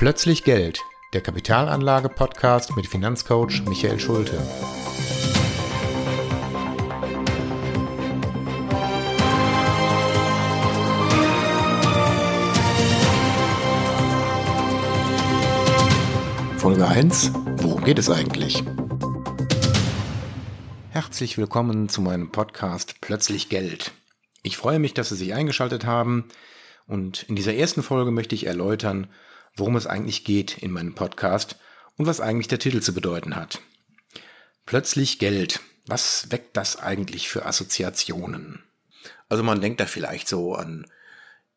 Plötzlich Geld, der Kapitalanlage-Podcast mit Finanzcoach Michael Schulte. Folge 1. Worum geht es eigentlich? Herzlich willkommen zu meinem Podcast Plötzlich Geld. Ich freue mich, dass Sie sich eingeschaltet haben und in dieser ersten Folge möchte ich erläutern, worum es eigentlich geht in meinem Podcast und was eigentlich der Titel zu bedeuten hat. Plötzlich Geld. Was weckt das eigentlich für Assoziationen? Also man denkt da vielleicht so an,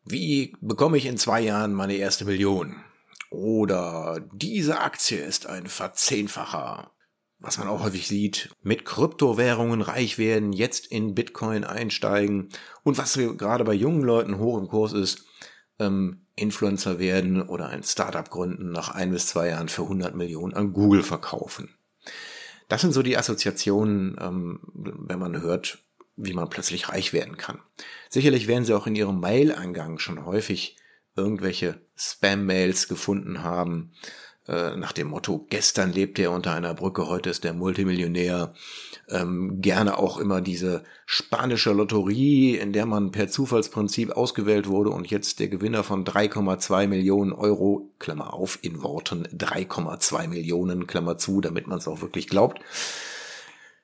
wie bekomme ich in zwei Jahren meine erste Million? Oder diese Aktie ist ein Verzehnfacher was man auch häufig sieht, mit Kryptowährungen reich werden, jetzt in Bitcoin einsteigen und was gerade bei jungen Leuten hoch im Kurs ist, ähm, Influencer werden oder ein Startup gründen, nach ein bis zwei Jahren für 100 Millionen an Google verkaufen. Das sind so die Assoziationen, ähm, wenn man hört, wie man plötzlich reich werden kann. Sicherlich werden Sie auch in Ihrem Mail-Eingang schon häufig irgendwelche Spam-Mails gefunden haben, äh, nach dem Motto, gestern lebte er unter einer Brücke, heute ist er Multimillionär. Ähm, gerne auch immer diese spanische Lotterie, in der man per Zufallsprinzip ausgewählt wurde und jetzt der Gewinner von 3,2 Millionen Euro, Klammer auf, in Worten 3,2 Millionen, Klammer zu, damit man es auch wirklich glaubt.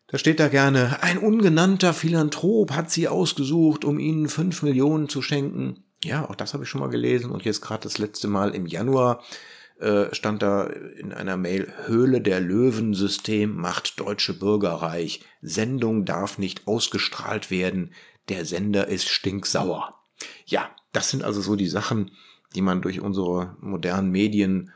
Da steht da gerne, ein ungenannter Philanthrop hat sie ausgesucht, um ihnen 5 Millionen zu schenken. Ja, auch das habe ich schon mal gelesen und jetzt gerade das letzte Mal im Januar äh, stand da in einer Mail, Höhle der Löwen System macht deutsche Bürger reich. Sendung darf nicht ausgestrahlt werden. Der Sender ist stinksauer. Ja, das sind also so die Sachen, die man durch unsere modernen Medien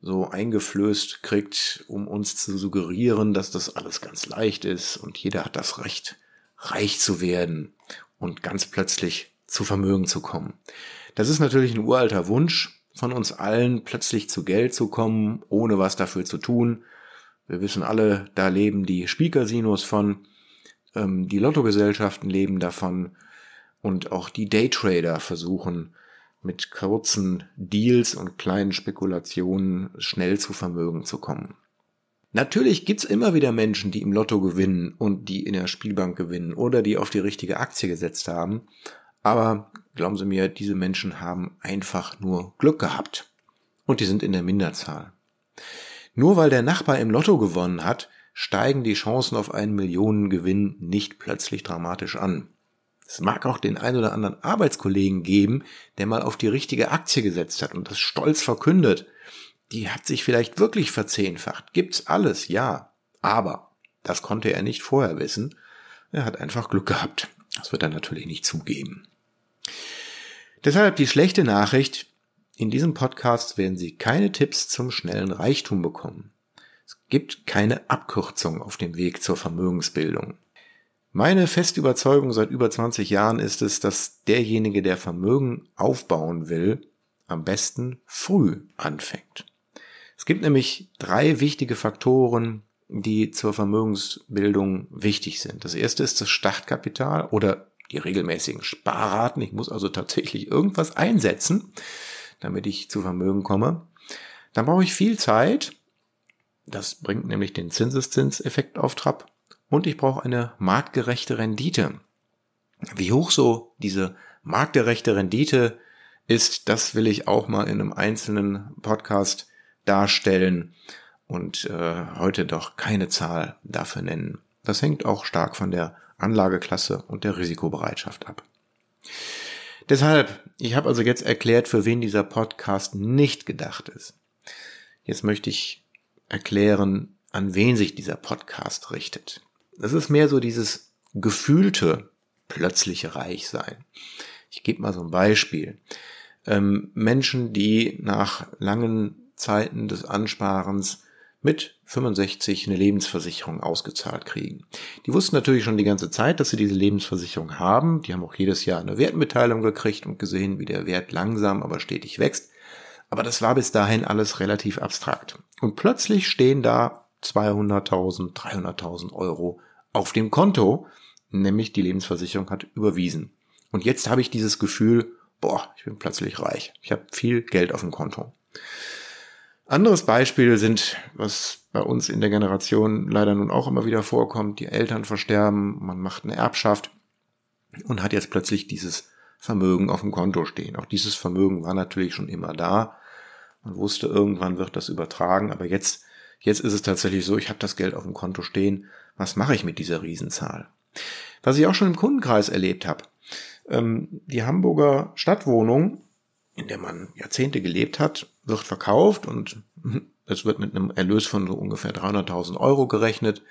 so eingeflößt kriegt, um uns zu suggerieren, dass das alles ganz leicht ist und jeder hat das Recht, reich zu werden und ganz plötzlich zu Vermögen zu kommen. Das ist natürlich ein uralter Wunsch, von uns allen plötzlich zu Geld zu kommen, ohne was dafür zu tun. Wir wissen alle, da leben die Spielcasinos von, ähm, die Lottogesellschaften leben davon und auch die Daytrader versuchen mit kurzen Deals und kleinen Spekulationen schnell zu Vermögen zu kommen. Natürlich gibt's immer wieder Menschen, die im Lotto gewinnen und die in der Spielbank gewinnen oder die auf die richtige Aktie gesetzt haben. Aber glauben Sie mir, diese Menschen haben einfach nur Glück gehabt. Und die sind in der Minderzahl. Nur weil der Nachbar im Lotto gewonnen hat, steigen die Chancen auf einen Millionengewinn nicht plötzlich dramatisch an. Es mag auch den ein oder anderen Arbeitskollegen geben, der mal auf die richtige Aktie gesetzt hat und das stolz verkündet. Die hat sich vielleicht wirklich verzehnfacht. Gibt's alles, ja. Aber das konnte er nicht vorher wissen. Er hat einfach Glück gehabt. Das wird er natürlich nicht zugeben. Deshalb die schlechte Nachricht, in diesem Podcast werden Sie keine Tipps zum schnellen Reichtum bekommen. Es gibt keine Abkürzung auf dem Weg zur Vermögensbildung. Meine feste Überzeugung seit über 20 Jahren ist es, dass derjenige, der Vermögen aufbauen will, am besten früh anfängt. Es gibt nämlich drei wichtige Faktoren, die zur Vermögensbildung wichtig sind. Das erste ist das Startkapital oder die regelmäßigen Sparraten. Ich muss also tatsächlich irgendwas einsetzen, damit ich zu Vermögen komme. Dann brauche ich viel Zeit. Das bringt nämlich den Zinseszinseffekt auf Trab. Und ich brauche eine marktgerechte Rendite. Wie hoch so diese marktgerechte Rendite ist, das will ich auch mal in einem einzelnen Podcast darstellen und äh, heute doch keine Zahl dafür nennen. Das hängt auch stark von der Anlageklasse und der Risikobereitschaft ab. Deshalb, ich habe also jetzt erklärt, für wen dieser Podcast nicht gedacht ist. Jetzt möchte ich erklären, an wen sich dieser Podcast richtet. Das ist mehr so dieses gefühlte plötzliche Reichsein. Ich gebe mal so ein Beispiel. Ähm, Menschen, die nach langen Zeiten des Ansparens mit 65 eine Lebensversicherung ausgezahlt kriegen. Die wussten natürlich schon die ganze Zeit, dass sie diese Lebensversicherung haben. Die haben auch jedes Jahr eine Wertmitteilung gekriegt und gesehen, wie der Wert langsam, aber stetig wächst. Aber das war bis dahin alles relativ abstrakt. Und plötzlich stehen da 200.000, 300.000 Euro auf dem Konto, nämlich die Lebensversicherung hat überwiesen. Und jetzt habe ich dieses Gefühl, boah, ich bin plötzlich reich. Ich habe viel Geld auf dem Konto. Anderes Beispiel sind, was bei uns in der Generation leider nun auch immer wieder vorkommt, die Eltern versterben, man macht eine Erbschaft und hat jetzt plötzlich dieses Vermögen auf dem Konto stehen. Auch dieses Vermögen war natürlich schon immer da. Man wusste, irgendwann wird das übertragen, aber jetzt, jetzt ist es tatsächlich so, ich habe das Geld auf dem Konto stehen. Was mache ich mit dieser Riesenzahl? Was ich auch schon im Kundenkreis erlebt habe. Ähm, die Hamburger Stadtwohnung, in der man Jahrzehnte gelebt hat, wird verkauft und es wird mit einem Erlös von so ungefähr 300.000 Euro gerechnet.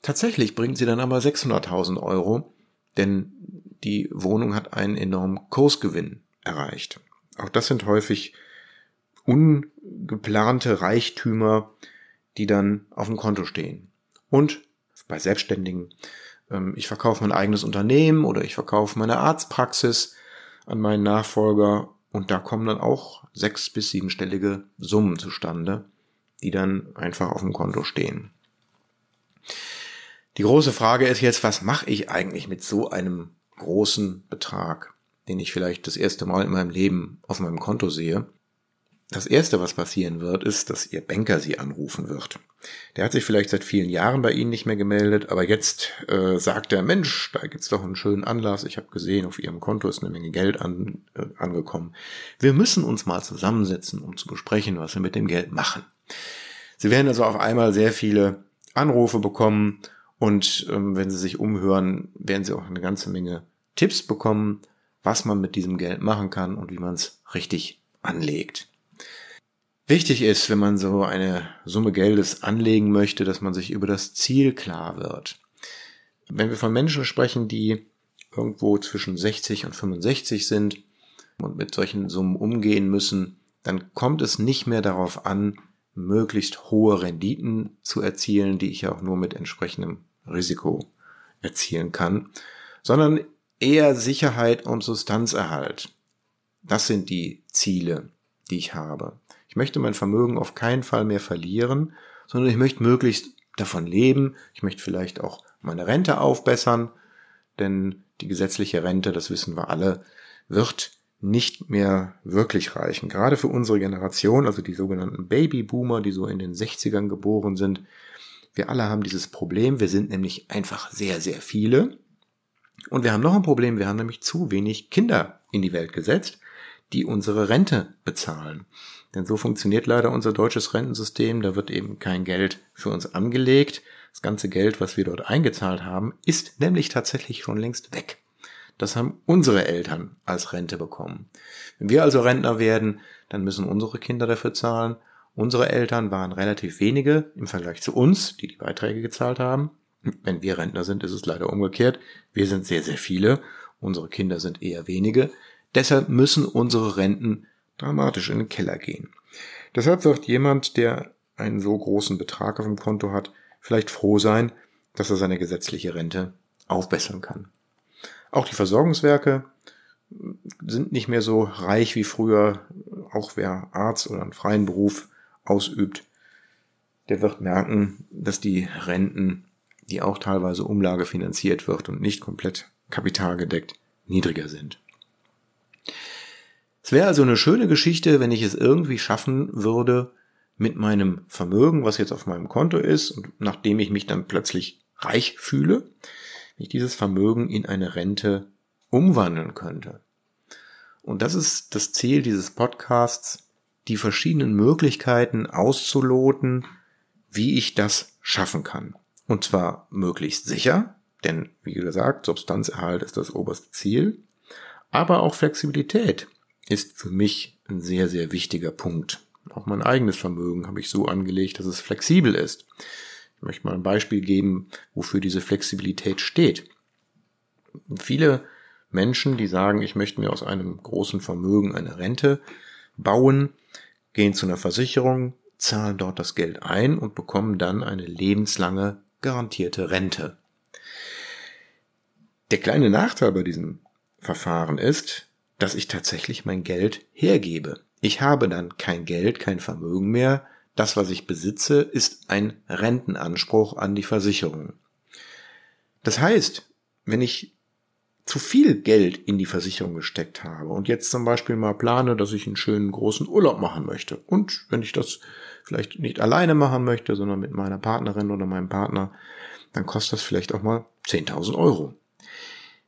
Tatsächlich bringt sie dann aber 600.000 Euro, denn die Wohnung hat einen enormen Kursgewinn erreicht. Auch das sind häufig ungeplante Reichtümer, die dann auf dem Konto stehen. Und bei Selbstständigen, ähm, ich verkaufe mein eigenes Unternehmen oder ich verkaufe meine Arztpraxis an meinen Nachfolger und da kommen dann auch sechs- bis siebenstellige Summen zustande, die dann einfach auf dem Konto stehen. Die große Frage ist jetzt, was mache ich eigentlich mit so einem großen Betrag, den ich vielleicht das erste Mal in meinem Leben auf meinem Konto sehe? Das Erste, was passieren wird, ist, dass Ihr Banker Sie anrufen wird. Der hat sich vielleicht seit vielen Jahren bei Ihnen nicht mehr gemeldet, aber jetzt äh, sagt er, Mensch, da gibt's doch einen schönen Anlass. Ich habe gesehen, auf Ihrem Konto ist eine Menge Geld an, äh, angekommen. Wir müssen uns mal zusammensetzen, um zu besprechen, was wir mit dem Geld machen. Sie werden also auf einmal sehr viele Anrufe bekommen und ähm, wenn Sie sich umhören, werden Sie auch eine ganze Menge Tipps bekommen, was man mit diesem Geld machen kann und wie man es richtig anlegt. Wichtig ist, wenn man so eine Summe Geldes anlegen möchte, dass man sich über das Ziel klar wird. Wenn wir von Menschen sprechen, die irgendwo zwischen 60 und 65 sind und mit solchen Summen umgehen müssen, dann kommt es nicht mehr darauf an, möglichst hohe Renditen zu erzielen, die ich auch nur mit entsprechendem Risiko erzielen kann, sondern eher Sicherheit und Substanzerhalt. Das sind die Ziele, die ich habe. Ich möchte mein Vermögen auf keinen Fall mehr verlieren, sondern ich möchte möglichst davon leben. Ich möchte vielleicht auch meine Rente aufbessern, denn die gesetzliche Rente, das wissen wir alle, wird nicht mehr wirklich reichen. Gerade für unsere Generation, also die sogenannten Babyboomer, die so in den 60ern geboren sind. Wir alle haben dieses Problem. Wir sind nämlich einfach sehr, sehr viele. Und wir haben noch ein Problem. Wir haben nämlich zu wenig Kinder in die Welt gesetzt, die unsere Rente bezahlen. Denn so funktioniert leider unser deutsches Rentensystem. Da wird eben kein Geld für uns angelegt. Das ganze Geld, was wir dort eingezahlt haben, ist nämlich tatsächlich schon längst weg. Das haben unsere Eltern als Rente bekommen. Wenn wir also Rentner werden, dann müssen unsere Kinder dafür zahlen. Unsere Eltern waren relativ wenige im Vergleich zu uns, die die Beiträge gezahlt haben. Wenn wir Rentner sind, ist es leider umgekehrt. Wir sind sehr, sehr viele. Unsere Kinder sind eher wenige. Deshalb müssen unsere Renten dramatisch in den Keller gehen. Deshalb wird jemand, der einen so großen Betrag auf dem Konto hat, vielleicht froh sein, dass er seine gesetzliche Rente aufbessern kann. Auch die Versorgungswerke sind nicht mehr so reich wie früher. Auch wer Arzt oder einen freien Beruf ausübt, der wird merken, dass die Renten, die auch teilweise umlagefinanziert wird und nicht komplett kapitalgedeckt, niedriger sind. Es wäre also eine schöne Geschichte, wenn ich es irgendwie schaffen würde, mit meinem Vermögen, was jetzt auf meinem Konto ist, und nachdem ich mich dann plötzlich reich fühle, ich dieses Vermögen in eine Rente umwandeln könnte. Und das ist das Ziel dieses Podcasts, die verschiedenen Möglichkeiten auszuloten, wie ich das schaffen kann. Und zwar möglichst sicher, denn wie gesagt, Substanzerhalt ist das oberste Ziel, aber auch Flexibilität ist für mich ein sehr, sehr wichtiger Punkt. Auch mein eigenes Vermögen habe ich so angelegt, dass es flexibel ist. Ich möchte mal ein Beispiel geben, wofür diese Flexibilität steht. Viele Menschen, die sagen, ich möchte mir aus einem großen Vermögen eine Rente bauen, gehen zu einer Versicherung, zahlen dort das Geld ein und bekommen dann eine lebenslange garantierte Rente. Der kleine Nachteil bei diesem Verfahren ist, dass ich tatsächlich mein Geld hergebe. Ich habe dann kein Geld, kein Vermögen mehr. Das, was ich besitze, ist ein Rentenanspruch an die Versicherung. Das heißt, wenn ich zu viel Geld in die Versicherung gesteckt habe und jetzt zum Beispiel mal plane, dass ich einen schönen großen Urlaub machen möchte. Und wenn ich das vielleicht nicht alleine machen möchte, sondern mit meiner Partnerin oder meinem Partner, dann kostet das vielleicht auch mal 10.000 Euro.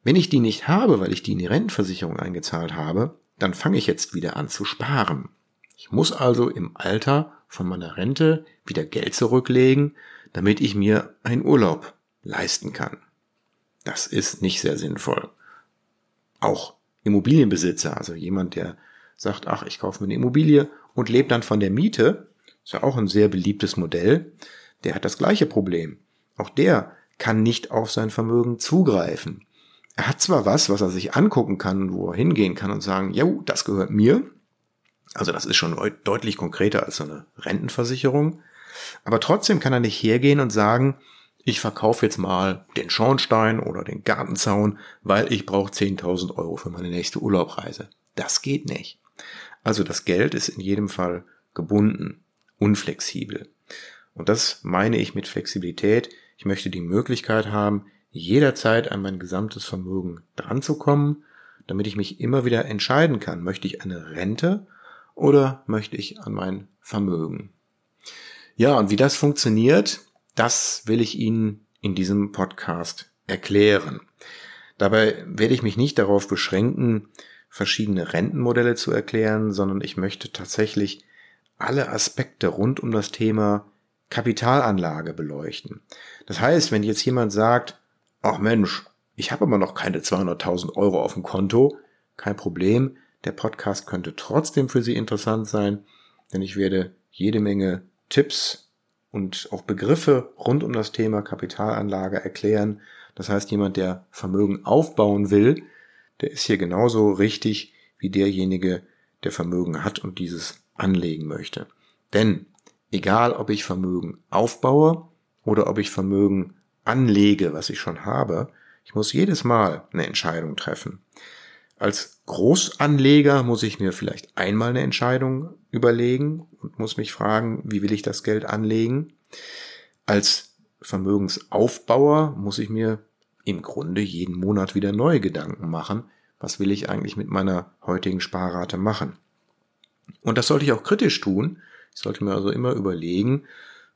Wenn ich die nicht habe, weil ich die in die Rentenversicherung eingezahlt habe, dann fange ich jetzt wieder an zu sparen. Ich muss also im Alter von meiner Rente wieder Geld zurücklegen, damit ich mir einen Urlaub leisten kann. Das ist nicht sehr sinnvoll. Auch Immobilienbesitzer, also jemand, der sagt, ach, ich kaufe mir eine Immobilie und lebt dann von der Miete, ist ja auch ein sehr beliebtes Modell, der hat das gleiche Problem. Auch der kann nicht auf sein Vermögen zugreifen. Er hat zwar was, was er sich angucken kann, wo er hingehen kann und sagen, ja, das gehört mir. Also das ist schon deutlich konkreter als so eine Rentenversicherung. Aber trotzdem kann er nicht hergehen und sagen, ich verkaufe jetzt mal den Schornstein oder den Gartenzaun, weil ich brauche 10.000 Euro für meine nächste Urlaubreise. Das geht nicht. Also das Geld ist in jedem Fall gebunden, unflexibel. Und das meine ich mit Flexibilität. Ich möchte die Möglichkeit haben, jederzeit an mein gesamtes Vermögen dranzukommen, damit ich mich immer wieder entscheiden kann, möchte ich eine Rente oder möchte ich an mein Vermögen. Ja, und wie das funktioniert, das will ich Ihnen in diesem Podcast erklären. Dabei werde ich mich nicht darauf beschränken, verschiedene Rentenmodelle zu erklären, sondern ich möchte tatsächlich alle Aspekte rund um das Thema Kapitalanlage beleuchten. Das heißt, wenn jetzt jemand sagt, ach Mensch, ich habe aber noch keine 200.000 Euro auf dem Konto, kein Problem, der Podcast könnte trotzdem für Sie interessant sein, denn ich werde jede Menge Tipps und auch Begriffe rund um das Thema Kapitalanlage erklären. Das heißt, jemand, der Vermögen aufbauen will, der ist hier genauso richtig wie derjenige, der Vermögen hat und dieses anlegen möchte. Denn egal, ob ich Vermögen aufbaue oder ob ich Vermögen anlege, was ich schon habe, ich muss jedes Mal eine Entscheidung treffen. Als Großanleger muss ich mir vielleicht einmal eine Entscheidung überlegen und muss mich fragen, wie will ich das Geld anlegen. Als Vermögensaufbauer muss ich mir im Grunde jeden Monat wieder neue Gedanken machen. Was will ich eigentlich mit meiner heutigen Sparrate machen? Und das sollte ich auch kritisch tun. Ich sollte mir also immer überlegen,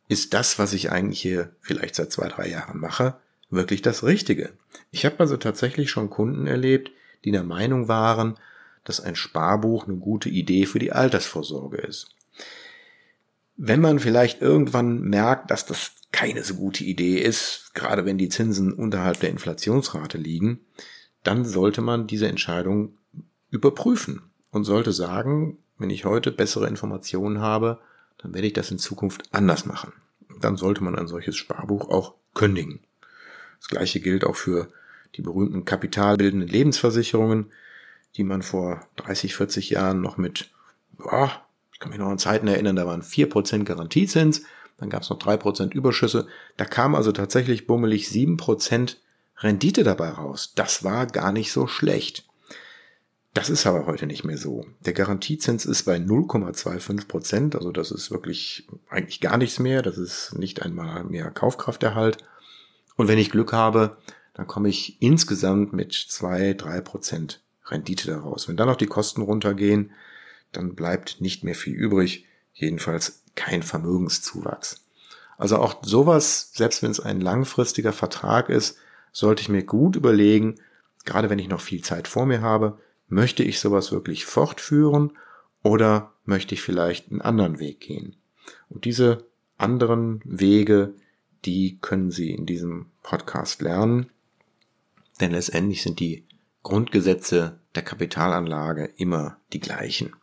ist das, was ich eigentlich hier vielleicht seit zwei, drei Jahren mache, wirklich das Richtige? Ich habe also tatsächlich schon Kunden erlebt, die der Meinung waren, dass ein Sparbuch eine gute Idee für die Altersvorsorge ist. Wenn man vielleicht irgendwann merkt, dass das keine so gute Idee ist, gerade wenn die Zinsen unterhalb der Inflationsrate liegen, dann sollte man diese Entscheidung überprüfen und sollte sagen, wenn ich heute bessere Informationen habe, dann werde ich das in Zukunft anders machen. Dann sollte man ein solches Sparbuch auch kündigen. Das gleiche gilt auch für die berühmten kapitalbildenden Lebensversicherungen, die man vor 30, 40 Jahren noch mit, boah, ich kann mich noch an Zeiten erinnern, da waren 4% Garantiezins, dann gab es noch 3% Überschüsse. Da kam also tatsächlich bummelig 7% Rendite dabei raus. Das war gar nicht so schlecht. Das ist aber heute nicht mehr so. Der Garantiezins ist bei 0,25% also das ist wirklich eigentlich gar nichts mehr. Das ist nicht einmal mehr Kaufkrafterhalt. Und wenn ich Glück habe, dann komme ich insgesamt mit zwei, drei Prozent Rendite daraus. Wenn dann noch die Kosten runtergehen, dann bleibt nicht mehr viel übrig, jedenfalls kein Vermögenszuwachs. Also auch sowas, selbst wenn es ein langfristiger Vertrag ist, sollte ich mir gut überlegen, gerade wenn ich noch viel Zeit vor mir habe, möchte ich sowas wirklich fortführen oder möchte ich vielleicht einen anderen Weg gehen? Und diese anderen Wege, die können Sie in diesem Podcast lernen. Denn letztendlich sind die Grundgesetze der Kapitalanlage immer die gleichen.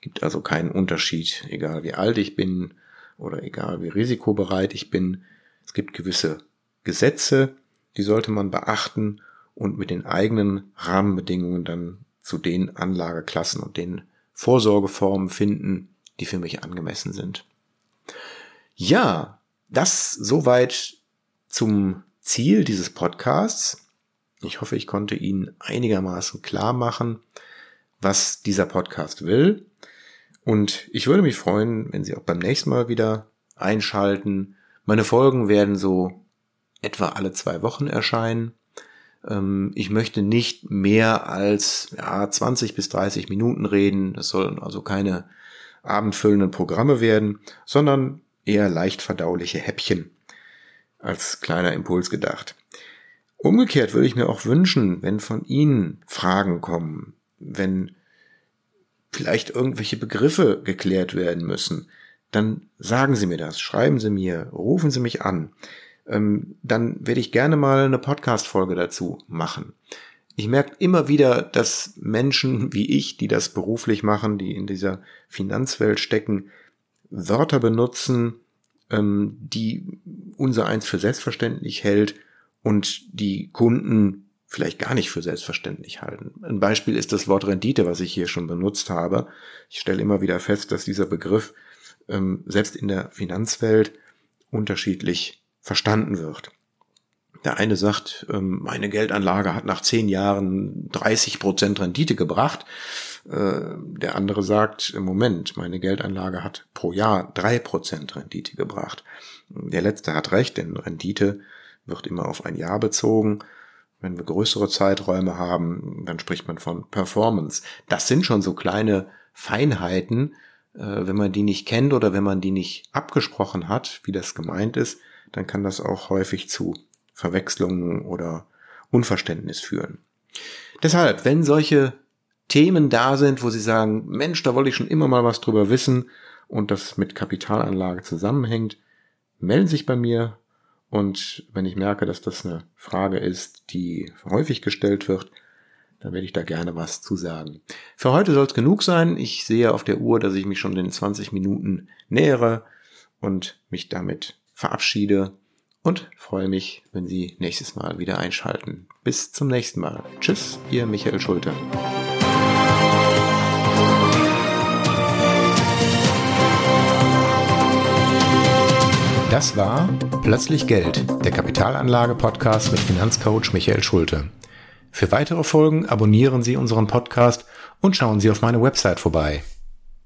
Gibt also keinen Unterschied, egal wie alt ich bin oder egal wie risikobereit ich bin. Es gibt gewisse Gesetze, die sollte man beachten und mit den eigenen Rahmenbedingungen dann zu den Anlageklassen und den Vorsorgeformen finden, die für mich angemessen sind. Ja, das soweit zum Ziel dieses Podcasts. Ich hoffe, ich konnte Ihnen einigermaßen klar machen, was dieser Podcast will. Und ich würde mich freuen, wenn Sie auch beim nächsten Mal wieder einschalten. Meine Folgen werden so etwa alle zwei Wochen erscheinen. Ähm, ich möchte nicht mehr als ja, 20 bis 30 Minuten reden. Das sollen also keine abendfüllenden Programme werden, sondern eher leicht verdauliche Häppchen als kleiner Impuls gedacht. Umgekehrt würde ich mir auch wünschen, wenn von Ihnen Fragen kommen, wenn vielleicht irgendwelche Begriffe geklärt werden müssen, dann sagen Sie mir das, schreiben Sie mir, rufen Sie mich an. Ähm, dann werde ich gerne mal eine Podcast-Folge dazu machen. Ich merke immer wieder, dass Menschen wie ich, die das beruflich machen, die in dieser Finanzwelt stecken, Wörter benutzen, ähm, die unser eins für selbstverständlich hält und die Kunden vielleicht gar nicht für selbstverständlich halten. Ein Beispiel ist das Wort Rendite, was ich hier schon benutzt habe. Ich stelle immer wieder fest, dass dieser Begriff ähm, selbst in der Finanzwelt unterschiedlich verstanden wird. Der eine sagt, ähm, meine Geldanlage hat nach zehn Jahren 30 Prozent Rendite gebracht. Äh, der andere sagt, im Moment, meine Geldanlage hat pro Jahr drei Prozent Rendite gebracht. Der letzte hat recht, denn Rendite wird immer auf ein Jahr bezogen. Wenn wir größere Zeiträume haben, dann spricht man von Performance. Das sind schon so kleine Feinheiten. Äh, wenn man die nicht kennt oder wenn man die nicht abgesprochen hat, wie das gemeint ist, dann kann das auch häufig zu Verwechslungen oder Unverständnis führen. Deshalb, wenn solche Themen da sind, wo Sie sagen, Mensch, da wollte ich schon immer mal was drüber wissen und das mit Kapitalanlage zusammenhängt, melden Sie sich bei mir und wenn ich merke, dass das eine Frage ist, die häufig gestellt wird, dann werde ich da gerne was zu sagen. Für heute soll es genug sein. Ich sehe auf der Uhr, dass ich mich schon den 20 Minuten nähere und mich damit verabschiede und freue mich, wenn Sie nächstes Mal wieder einschalten. Bis zum nächsten Mal. Tschüss, Ihr Michael Schulte. Das war Plötzlich Geld, der Kapitalanlage-Podcast mit Finanzcoach Michael Schulte. Für weitere Folgen abonnieren Sie unseren Podcast und schauen Sie auf meine Website vorbei